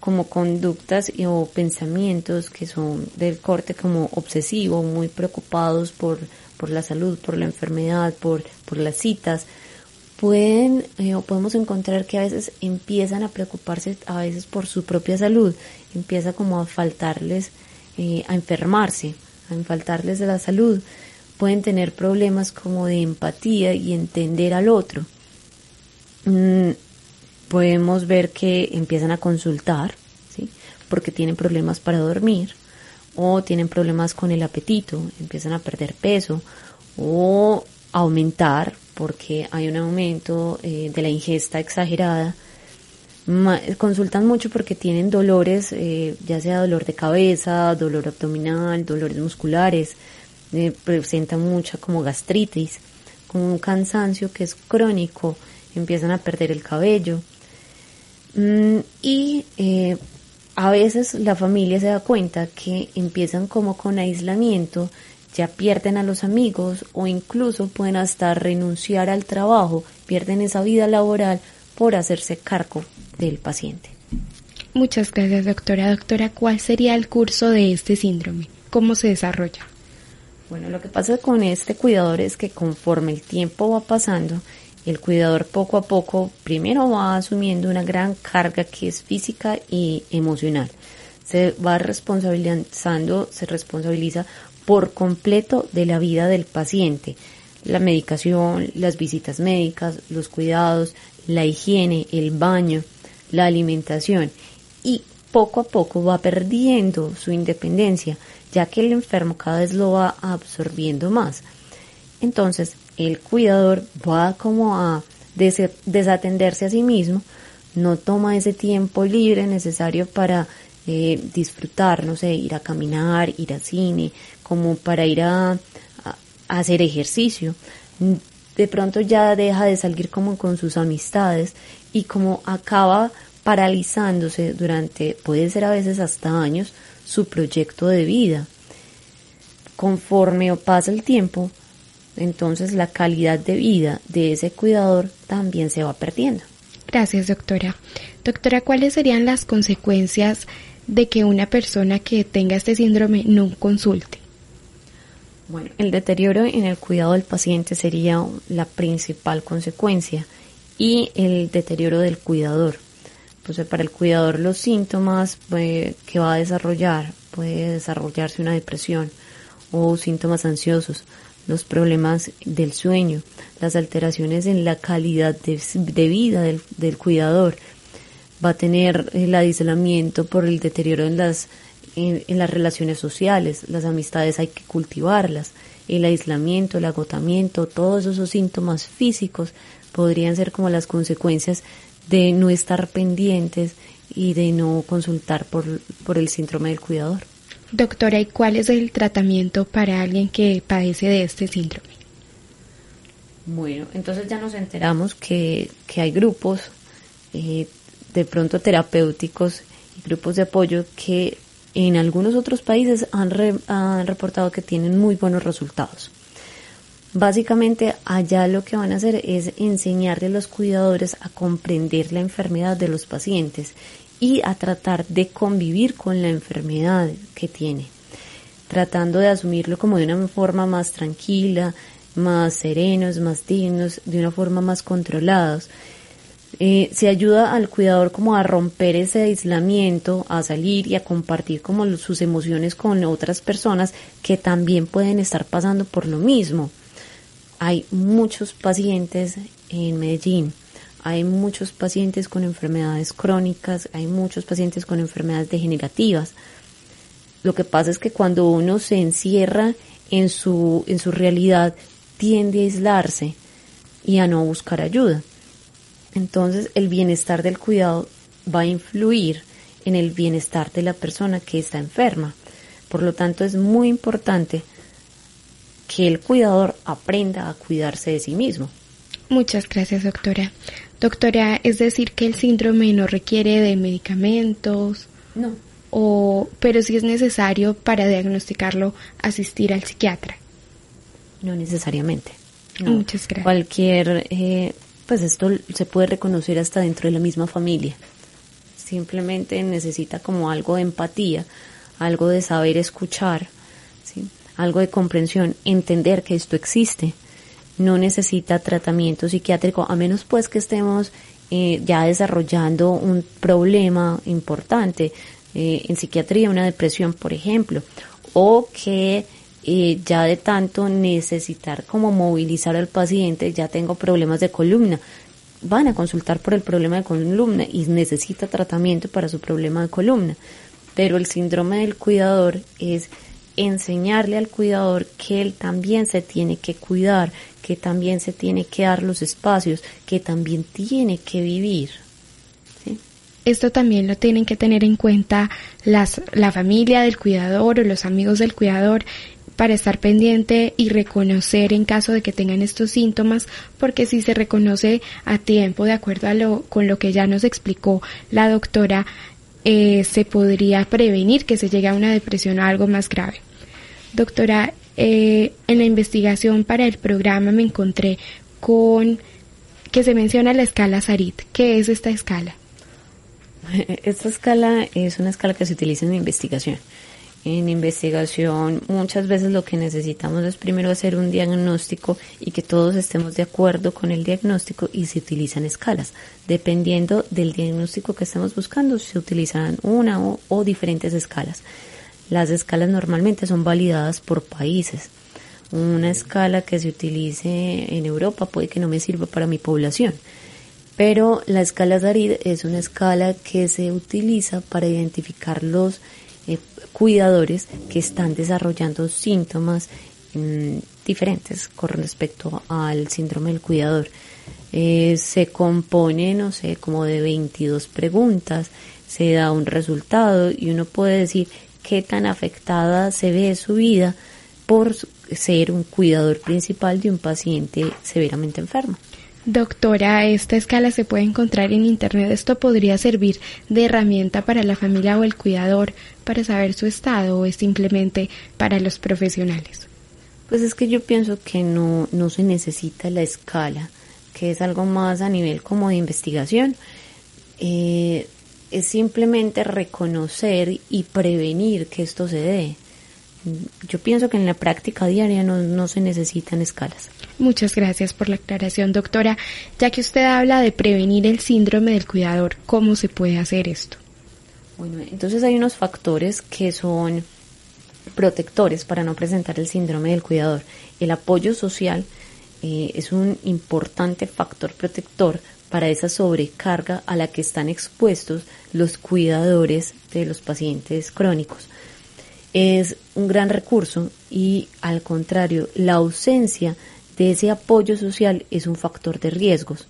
como conductas o pensamientos que son del corte como obsesivo, muy preocupados por, por la salud, por la enfermedad, por, por las citas, pueden eh, o podemos encontrar que a veces empiezan a preocuparse a veces por su propia salud, empieza como a faltarles, eh, a enfermarse, a faltarles de la salud, pueden tener problemas como de empatía y entender al otro. Mm, podemos ver que empiezan a consultar, porque tienen problemas para dormir o tienen problemas con el apetito, empiezan a perder peso o aumentar porque hay un aumento eh, de la ingesta exagerada. consultan mucho porque tienen dolores, eh, ya sea dolor de cabeza, dolor abdominal, dolores musculares, eh, presenta mucha como gastritis, como un cansancio que es crónico, empiezan a perder el cabello. Mm, y eh, a veces la familia se da cuenta que empiezan como con aislamiento, ya pierden a los amigos o incluso pueden hasta renunciar al trabajo, pierden esa vida laboral por hacerse cargo del paciente. Muchas gracias, doctora. Doctora, ¿cuál sería el curso de este síndrome? ¿Cómo se desarrolla? Bueno, lo que pasa con este cuidador es que conforme el tiempo va pasando, el cuidador poco a poco primero va asumiendo una gran carga que es física y emocional. Se va responsabilizando, se responsabiliza por completo de la vida del paciente. La medicación, las visitas médicas, los cuidados, la higiene, el baño, la alimentación. Y poco a poco va perdiendo su independencia, ya que el enfermo cada vez lo va absorbiendo más. Entonces, el cuidador va como a desatenderse a sí mismo, no toma ese tiempo libre necesario para eh, disfrutar, no sé, ir a caminar, ir al cine, como para ir a, a, hacer ejercicio. De pronto ya deja de salir como con sus amistades y como acaba paralizándose durante, puede ser a veces hasta años, su proyecto de vida. Conforme pasa el tiempo, entonces la calidad de vida de ese cuidador también se va perdiendo. Gracias, doctora. Doctora, ¿cuáles serían las consecuencias de que una persona que tenga este síndrome no consulte? Bueno, el deterioro en el cuidado del paciente sería la principal consecuencia y el deterioro del cuidador. Pues para el cuidador los síntomas pues, que va a desarrollar, puede desarrollarse una depresión o síntomas ansiosos, los problemas del sueño, las alteraciones en la calidad de, vida del, cuidador, va a tener el aislamiento por el deterioro en las, en, las relaciones sociales, las amistades hay que cultivarlas, el aislamiento, el agotamiento, todos esos síntomas físicos podrían ser como las consecuencias de no estar pendientes y de no consultar por, por el síndrome del cuidador. Doctora, ¿y cuál es el tratamiento para alguien que padece de este síndrome? Bueno, entonces ya nos enteramos que, que hay grupos eh, de pronto terapéuticos y grupos de apoyo que en algunos otros países han, han reportado que tienen muy buenos resultados. Básicamente allá lo que van a hacer es enseñarle a los cuidadores a comprender la enfermedad de los pacientes y a tratar de convivir con la enfermedad que tiene, tratando de asumirlo como de una forma más tranquila, más serenos, más dignos, de una forma más controlados. Eh, se ayuda al cuidador como a romper ese aislamiento, a salir y a compartir como sus emociones con otras personas que también pueden estar pasando por lo mismo. Hay muchos pacientes en Medellín hay muchos pacientes con enfermedades crónicas, hay muchos pacientes con enfermedades degenerativas. Lo que pasa es que cuando uno se encierra en su, en su realidad, tiende a aislarse y a no buscar ayuda. Entonces el bienestar del cuidado va a influir en el bienestar de la persona que está enferma. Por lo tanto es muy importante que el cuidador aprenda a cuidarse de sí mismo. Muchas gracias, doctora. Doctora, es decir que el síndrome no requiere de medicamentos. No. O, pero si es necesario para diagnosticarlo asistir al psiquiatra. No necesariamente. Muchas gracias. Cualquier, eh, pues esto se puede reconocer hasta dentro de la misma familia. Simplemente necesita como algo de empatía, algo de saber escuchar, ¿sí? algo de comprensión, entender que esto existe no necesita tratamiento psiquiátrico, a menos pues que estemos eh, ya desarrollando un problema importante eh, en psiquiatría, una depresión, por ejemplo, o que eh, ya de tanto necesitar como movilizar al paciente, ya tengo problemas de columna, van a consultar por el problema de columna y necesita tratamiento para su problema de columna. Pero el síndrome del cuidador es enseñarle al cuidador que él también se tiene que cuidar, que también se tiene que dar los espacios, que también tiene que vivir. Esto también lo tienen que tener en cuenta las, la familia del cuidador o los amigos del cuidador para estar pendiente y reconocer en caso de que tengan estos síntomas, porque si se reconoce a tiempo, de acuerdo a lo, con lo que ya nos explicó la doctora, eh, se podría prevenir que se llegue a una depresión o algo más grave. Doctora, eh, en la investigación para el programa me encontré con que se menciona la escala SARIT. ¿Qué es esta escala? Esta escala es una escala que se utiliza en investigación en investigación muchas veces lo que necesitamos es primero hacer un diagnóstico y que todos estemos de acuerdo con el diagnóstico y se utilizan escalas. Dependiendo del diagnóstico que estemos buscando, se utilizarán una o, diferentes escalas. Las escalas normalmente son validadas por países. Una escala que se utilice en Europa puede que no me sirva para mi población. Pero la escala Zarid es una escala que se utiliza para identificar los eh, cuidadores que están desarrollando síntomas mm, diferentes con respecto al síndrome del cuidador. Eh, se compone, no sé, como de 22 preguntas, se da un resultado y uno puede decir qué tan afectada se ve su vida por ser un cuidador principal de un paciente severamente enfermo. Doctora, esta escala se puede encontrar en Internet. ¿Esto podría servir de herramienta para la familia o el cuidador para saber su estado o es simplemente para los profesionales? Pues es que yo pienso que no, no se necesita la escala, que es algo más a nivel como de investigación. Eh, es simplemente reconocer y prevenir que esto se dé. Yo pienso que en la práctica diaria no, no se necesitan escalas. Muchas gracias por la aclaración, doctora. Ya que usted habla de prevenir el síndrome del cuidador, ¿cómo se puede hacer esto? Bueno, entonces hay unos factores que son protectores para no presentar el síndrome del cuidador. El apoyo social eh, es un importante factor protector para esa sobrecarga a la que están expuestos los cuidadores de los pacientes crónicos. Es un gran recurso y al contrario, la ausencia de ese apoyo social es un factor de riesgos.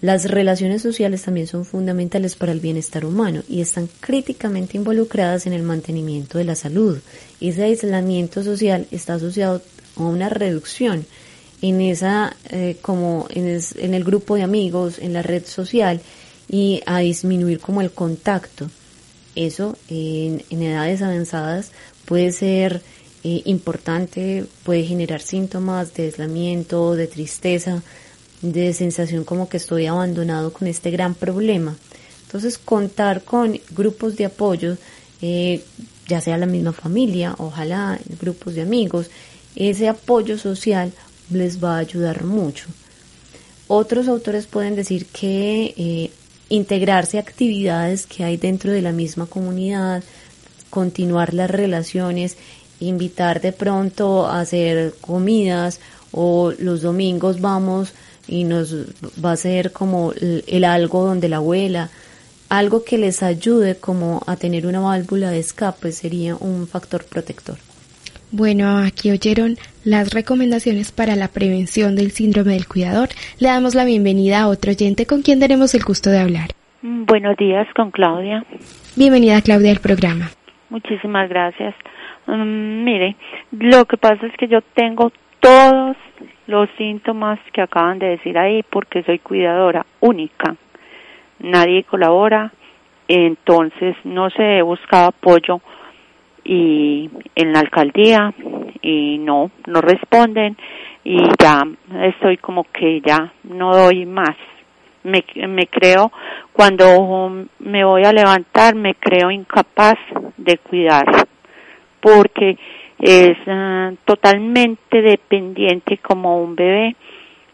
Las relaciones sociales también son fundamentales para el bienestar humano y están críticamente involucradas en el mantenimiento de la salud. Ese aislamiento social está asociado a una reducción en esa, eh, como en, en, el grupo de amigos, en la red social y a disminuir como el contacto. Eso en, en edades avanzadas puede ser eh, importante, puede generar síntomas de aislamiento, de tristeza, de sensación como que estoy abandonado con este gran problema. Entonces, contar con grupos de apoyo, eh, ya sea la misma familia, ojalá grupos de amigos, ese apoyo social les va a ayudar mucho. Otros autores pueden decir que eh, integrarse a actividades que hay dentro de la misma comunidad, continuar las relaciones invitar de pronto a hacer comidas o los domingos vamos y nos va a ser como el, algo donde la abuela, algo que les ayude como a tener una válvula de escape sería un factor protector. Bueno, aquí oyeron las recomendaciones para la prevención del síndrome del cuidador. Le damos la bienvenida a otro oyente con quien tenemos el gusto de hablar. Buenos días, con Claudia. Bienvenida, Claudia, al programa. Muchísimas gracias. Mm, mire, lo que pasa es que yo tengo todos los síntomas que acaban de decir ahí porque soy cuidadora única. Nadie colabora, entonces no se he buscado apoyo y en la alcaldía y no, no responden y ya estoy como que ya no doy más. Me, me creo, cuando me voy a levantar, me creo incapaz de cuidar porque es ah, totalmente dependiente como un bebé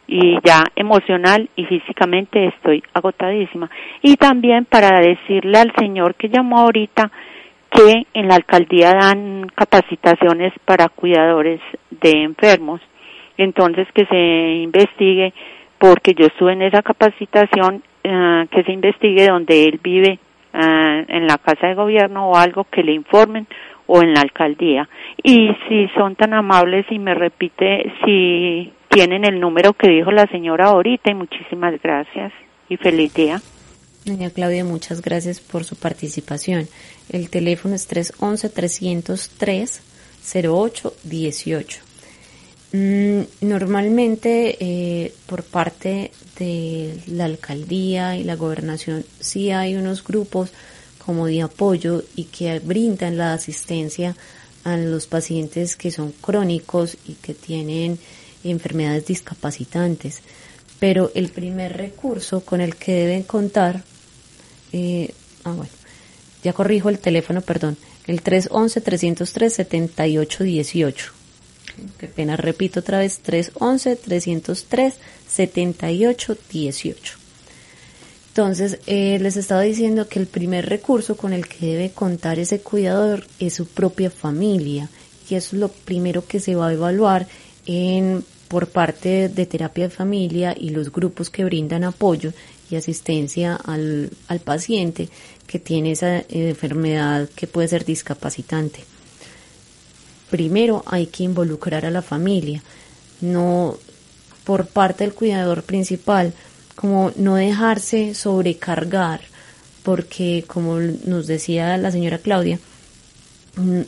y ya emocional y físicamente estoy agotadísima. Y también para decirle al señor que llamó ahorita que en la alcaldía dan capacitaciones para cuidadores de enfermos. Entonces que se investigue, porque yo estuve en esa capacitación, ah, que se investigue donde él vive ah, en la casa de gobierno o algo que le informen o en la alcaldía. Y si son tan amables y me repite si tienen el número que dijo la señora ahorita y muchísimas gracias y feliz día. Doña Claudia, muchas gracias por su participación. El teléfono es 311-303. 0818. Mm, normalmente eh, por parte de la alcaldía y la gobernación sí hay unos grupos como de apoyo y que brindan la asistencia a los pacientes que son crónicos y que tienen enfermedades discapacitantes. Pero el primer recurso con el que deben contar, eh, ah bueno, ya corrijo el teléfono, perdón, el 311-303-7818. Qué pena, repito otra vez, 311-303-7818. Entonces, eh, les estaba diciendo que el primer recurso con el que debe contar ese cuidador es su propia familia. Y eso es lo primero que se va a evaluar en, por parte de terapia de familia y los grupos que brindan apoyo y asistencia al, al paciente que tiene esa enfermedad que puede ser discapacitante. Primero hay que involucrar a la familia, no por parte del cuidador principal, como no dejarse sobrecargar, porque como nos decía la señora Claudia, mm,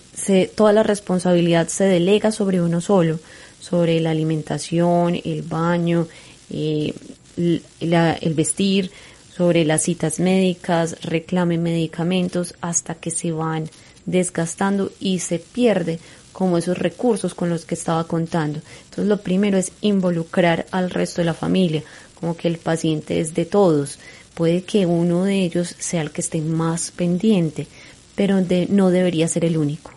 toda la responsabilidad se delega sobre uno solo, sobre la alimentación, el baño, eh, el vestir, sobre las citas médicas, reclame medicamentos hasta que se van desgastando y se pierde como esos recursos con los que estaba contando. Entonces lo primero es involucrar al resto de la familia, como que el paciente es de todos. Puede que uno de ellos sea el que esté más pendiente, pero no debería ser el único.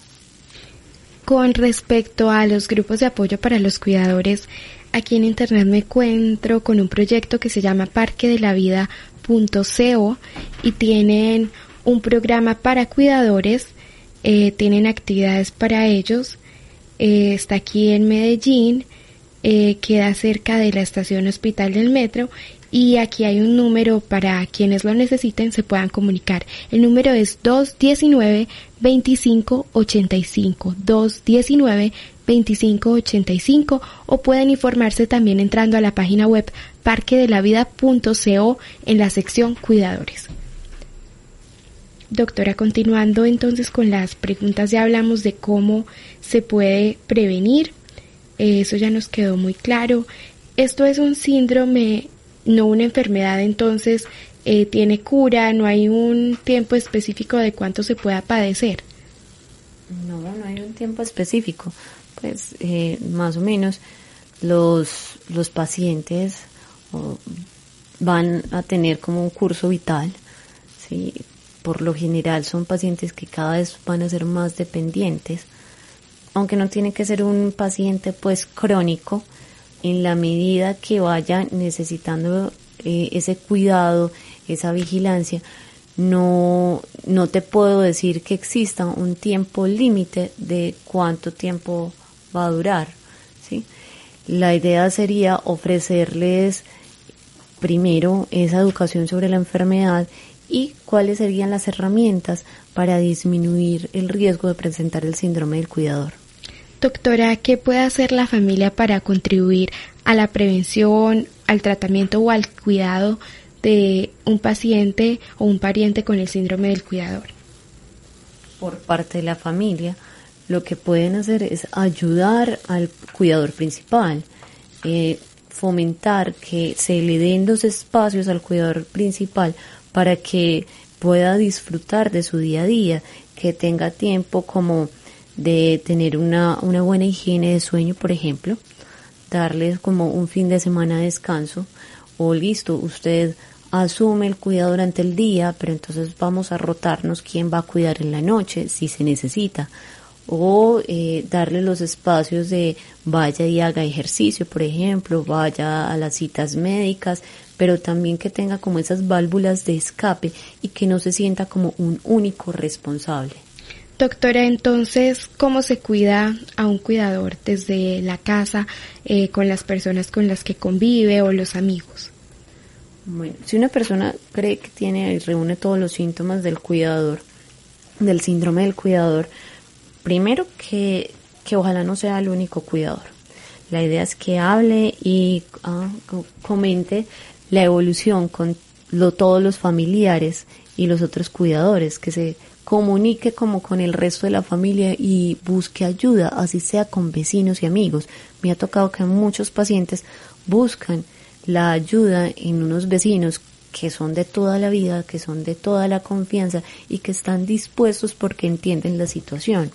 Con respecto a los grupos de apoyo para los cuidadores, aquí en Internet me encuentro con un proyecto que se llama Parque de la Vida .co y tienen un programa para cuidadores, eh, tienen actividades para ellos. Eh, está aquí en Medellín, eh, queda cerca de la estación hospital del metro y aquí hay un número para quienes lo necesiten se puedan comunicar. El número es 219 2585 219 2585 o pueden informarse también entrando a la página web parquedelavida.co en la sección cuidadores. Doctora, continuando entonces con las preguntas, ya hablamos de cómo se puede prevenir, eso ya nos quedó muy claro. Esto es un síndrome, no una enfermedad, entonces eh, tiene cura, no hay un tiempo específico de cuánto se pueda padecer. No, no hay un tiempo específico pues eh, más o menos los, los pacientes van a tener como un curso vital, ¿sí? por lo general son pacientes que cada vez van a ser más dependientes, aunque no tiene que ser un paciente pues crónico, en la medida que vaya necesitando eh, ese cuidado, esa vigilancia, no, no te puedo decir que exista un tiempo límite de cuánto tiempo va a durar. ¿sí? La idea sería ofrecerles primero esa educación sobre la enfermedad y cuáles serían las herramientas para disminuir el riesgo de presentar el síndrome del cuidador. Doctora, ¿qué puede hacer la familia para contribuir a la prevención, al tratamiento o al cuidado de un paciente o un pariente con el síndrome del cuidador? Por parte de la familia, lo que pueden hacer es ayudar al cuidador principal, eh, fomentar que se le den los espacios al cuidador principal para que pueda disfrutar de su día a día, que tenga tiempo como de tener una, una buena higiene de sueño, por ejemplo, darles como un fin de semana de descanso, o listo, usted asume el cuidado durante el día, pero entonces vamos a rotarnos quién va a cuidar en la noche si se necesita o eh, darle los espacios de vaya y haga ejercicio, por ejemplo, vaya a las citas médicas, pero también que tenga como esas válvulas de escape y que no se sienta como un único responsable. Doctora, entonces, ¿cómo se cuida a un cuidador desde la casa, eh, con las personas con las que convive o los amigos? Bueno, si una persona cree que tiene y reúne todos los síntomas del cuidador, del síndrome del cuidador, primero que, que ojalá no sea el único cuidador. La idea es que hable y ah, comente la evolución con lo, todos los familiares y los otros cuidadores, que se comunique como con el resto de la familia y busque ayuda, así sea con vecinos y amigos. Me ha tocado que muchos pacientes buscan la ayuda en unos vecinos que son de toda la vida, que son de toda la confianza y que están dispuestos porque entienden la situación.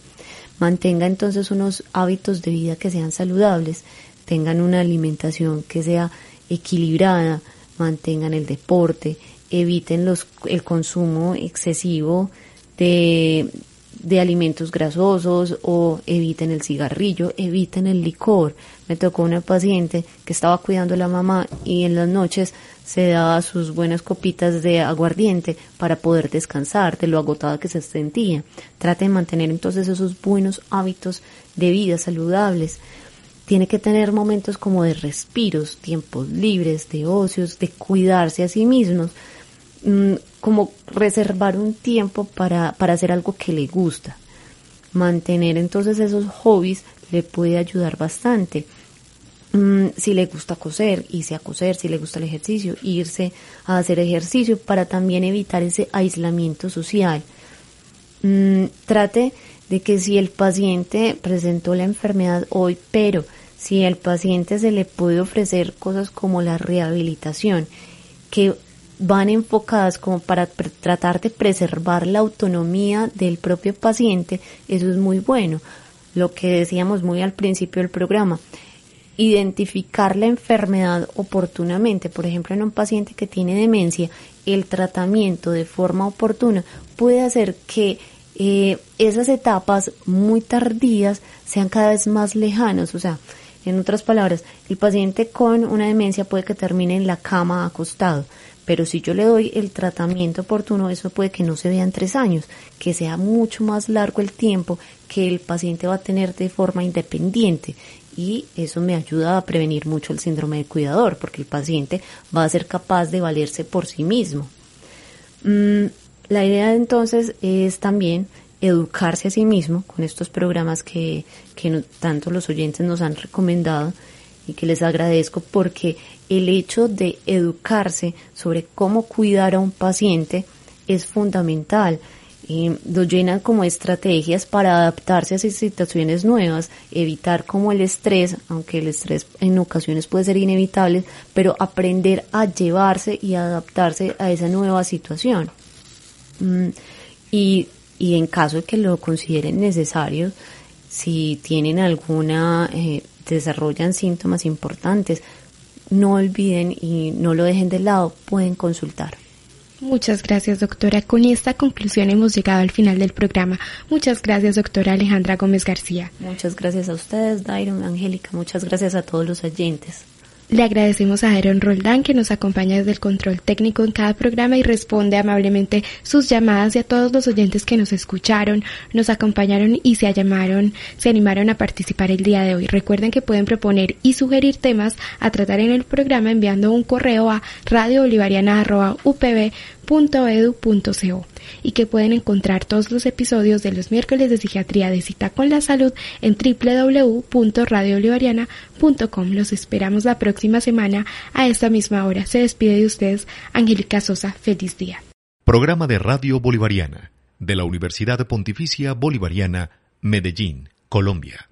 Mantenga entonces unos hábitos de vida que sean saludables, tengan una alimentación que sea equilibrada, mantengan el deporte, eviten los, el consumo excesivo de, de alimentos grasosos o eviten el cigarrillo, eviten el licor. Me tocó una paciente que estaba cuidando a la mamá y en las noches se daba sus buenas copitas de aguardiente para poder descansar de lo agotada que se sentía. Trate de mantener entonces esos buenos hábitos de vida saludables. Tiene que tener momentos como de respiros, tiempos libres, de ocios, de cuidarse a sí mismos Mm, como reservar un tiempo para, para hacer algo que le gusta. Mantener entonces esos hobbies le puede ayudar bastante. Mm, si le gusta coser, irse a coser, si le gusta el ejercicio, irse a hacer ejercicio para también evitar ese aislamiento social. Mm, trate de que si el paciente presentó la enfermedad hoy, pero si el paciente se le puede ofrecer cosas como la rehabilitación, que van enfocadas como para tratar de preservar la autonomía del propio paciente, eso es muy bueno. Lo que decíamos muy al principio del programa, identificar la enfermedad oportunamente. Por ejemplo, en un paciente que tiene demencia, el tratamiento de forma oportuna puede hacer que eh, esas etapas muy tardías sean cada vez más lejanos. O sea, en otras palabras, el paciente con una demencia puede que termine en la cama acostado, pero si yo le doy el tratamiento oportuno, eso puede que no se vea en tres años, que sea mucho más largo el tiempo que el paciente va a tener de forma independiente. Y eso me ayuda a prevenir mucho el síndrome de cuidador, porque el paciente va a ser capaz de valerse por sí mismo. Mm, la idea entonces es también educarse a sí mismo con estos programas que, que tanto los oyentes nos han recomendado y que les agradezco porque el hecho de educarse sobre cómo cuidar a un paciente es fundamental. Lo llenan como estrategias para adaptarse a esas situaciones nuevas, evitar como el estrés, aunque el estrés en ocasiones puede ser inevitable, pero aprender a llevarse y adaptarse a esa nueva situación. Mm, y, y en caso de que lo consideren necesario, si tienen alguna, eh, desarrollan síntomas importantes, no olviden y no lo dejen de lado, pueden consultar. Muchas gracias, doctora. Con esta conclusión hemos llegado al final del programa. Muchas gracias, doctora Alejandra Gómez García. Muchas gracias a ustedes, Dairon, Angélica. Muchas gracias a todos los oyentes. Le agradecemos a Aaron Roldán que nos acompaña desde el control técnico en cada programa y responde amablemente sus llamadas y a todos los oyentes que nos escucharon, nos acompañaron y se llamaron, se animaron a participar el día de hoy. Recuerden que pueden proponer y sugerir temas a tratar en el programa enviando un correo a radiobolivariana.upb.edu.co y que pueden encontrar todos los episodios de los miércoles de psiquiatría de cita con la salud en www.radiobolivariana.com. Los esperamos la próxima semana a esta misma hora. Se despide de ustedes Angélica Sosa. Feliz día. Programa de Radio Bolivariana de la Universidad Pontificia Bolivariana, Medellín, Colombia.